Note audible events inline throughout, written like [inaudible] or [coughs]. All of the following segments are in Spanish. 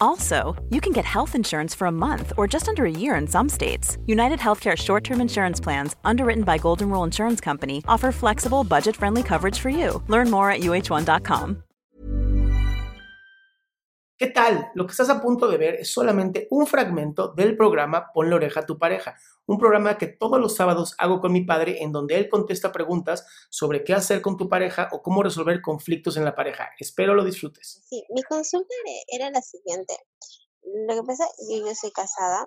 Also, you can get health insurance for a month or just under a year in some states. United Healthcare short term insurance plans, underwritten by Golden Rule Insurance Company, offer flexible, budget friendly coverage for you. Learn more at uh1.com. ¿Qué tal? Lo que estás a punto de ver es solamente un fragmento del programa Pon la oreja a tu pareja, un programa que todos los sábados hago con mi padre en donde él contesta preguntas sobre qué hacer con tu pareja o cómo resolver conflictos en la pareja. Espero lo disfrutes. Sí, mi consulta era la siguiente. Lo que pasa es que yo soy casada,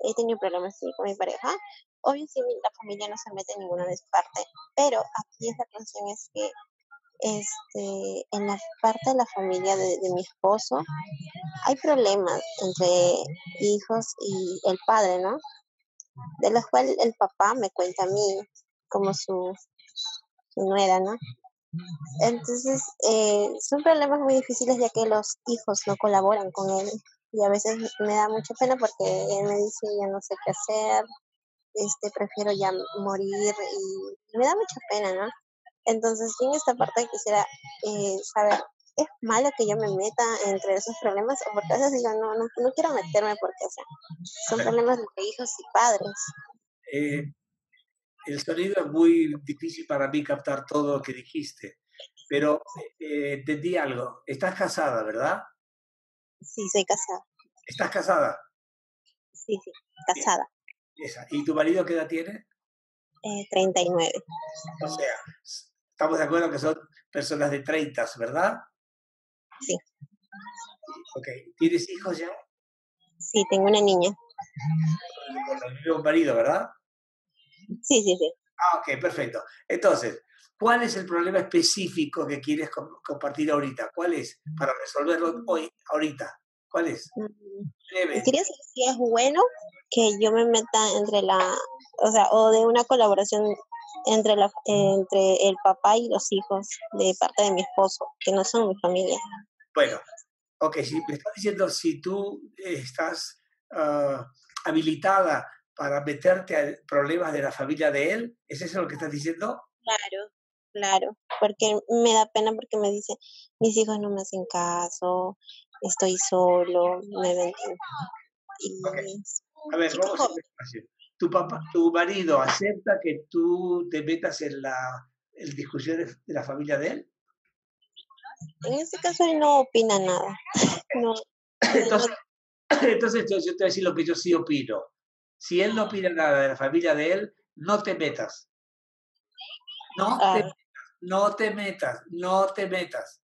he tenido problemas con mi pareja. Obvio, sí, la familia no se mete en ninguna de su parte, pero aquí esa cuestión es que este, en la parte de la familia de, mi esposo hay problemas entre hijos y el padre, ¿no? De los cuales el papá me cuenta a mí como su, su nuera, ¿no? Entonces, eh, son problemas muy difíciles ya que los hijos no colaboran con él y a veces me da mucha pena porque él me dice ya no sé qué hacer, este prefiero ya morir y me da mucha pena, ¿no? Entonces, en esta parte quisiera eh, saber, ¿es malo que yo me meta entre esos problemas? O porque a veces digo, no, no, no quiero meterme porque o sea, son problemas entre hijos y padres. Eh, el sonido es muy difícil para mí captar todo lo que dijiste, pero eh, entendí algo. Estás casada, ¿verdad? Sí, soy casada. ¿Estás casada? Sí, sí, casada. Esa. ¿Y tu marido qué edad tiene? Eh, 39. O sea, Estamos de acuerdo que son personas de 30, ¿verdad? Sí. Ok. ¿Tienes hijos ya? Sí, tengo una niña. Con mismo marido, ¿verdad? Sí, sí, sí. Ah, ok, perfecto. Entonces, ¿cuál es el problema específico que quieres compartir ahorita? ¿Cuál es? Para resolverlo hoy, ahorita. ¿Cuál es? Mm, quería saber si es bueno que yo me meta entre la, o sea, o de una colaboración entre, la, entre el papá y los hijos de parte de mi esposo, que no son mi familia. Bueno, ok, si me estás diciendo si tú estás ah, habilitada para meterte a problemas de la familia de él, ¿es eso lo que estás diciendo? Claro, claro, porque me da pena porque me dice, mis hijos no me hacen caso, estoy solo, me ven. Y... A ver, vamos a ver tu, papá, tu marido acepta que tú te metas en la en discusiones de la familia de él? En este caso él no opina nada. Entonces, [coughs] entonces yo te voy a decir lo que yo sí opino. Si él no opina nada de la familia de él, no te metas. No te ah. metas, no te metas, no te metas.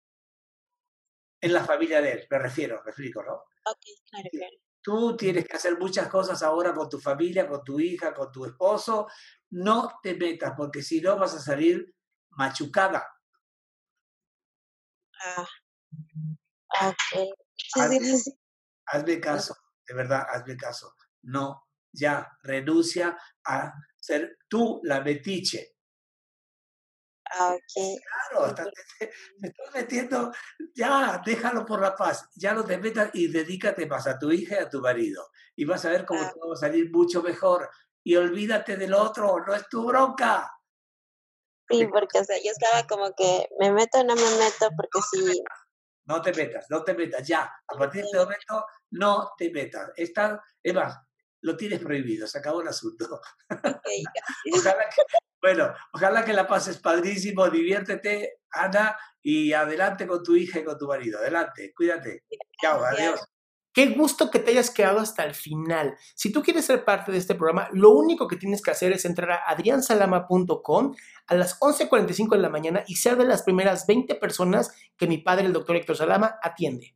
En la familia de él, me refiero, me explico, ¿no? Ok, claro, claro. Tú tienes que hacer muchas cosas ahora con tu familia, con tu hija, con tu esposo. No te metas, porque si no vas a salir machucada. Ah, hazme, caso, de verdad, hazme caso. No, ya, renuncia a ser tú la metiche. Ah, claro, me [laughs] estás metiendo, ya, déjalo por la paz, ya no te metas y dedícate más a tu hija y a tu marido. Y vas a ver cómo todo va a salir mucho mejor. Y olvídate del otro, no es tu bronca. Sí, porque o sea, yo estaba como que me meto o no me meto, porque si... No te metas, no te metas, ya. A partir de este momento, no te metas. Esta, es más, lo tienes prohibido, se acabó el asunto. [laughs] ojalá, que, bueno, ojalá que la pases padrísimo, diviértete, Ana, y adelante con tu hija y con tu marido. Adelante, cuídate. Chao, adiós. Qué gusto que te hayas quedado hasta el final. Si tú quieres ser parte de este programa, lo único que tienes que hacer es entrar a adriansalama.com a las 11.45 de la mañana y ser de las primeras 20 personas que mi padre, el doctor Héctor Salama, atiende.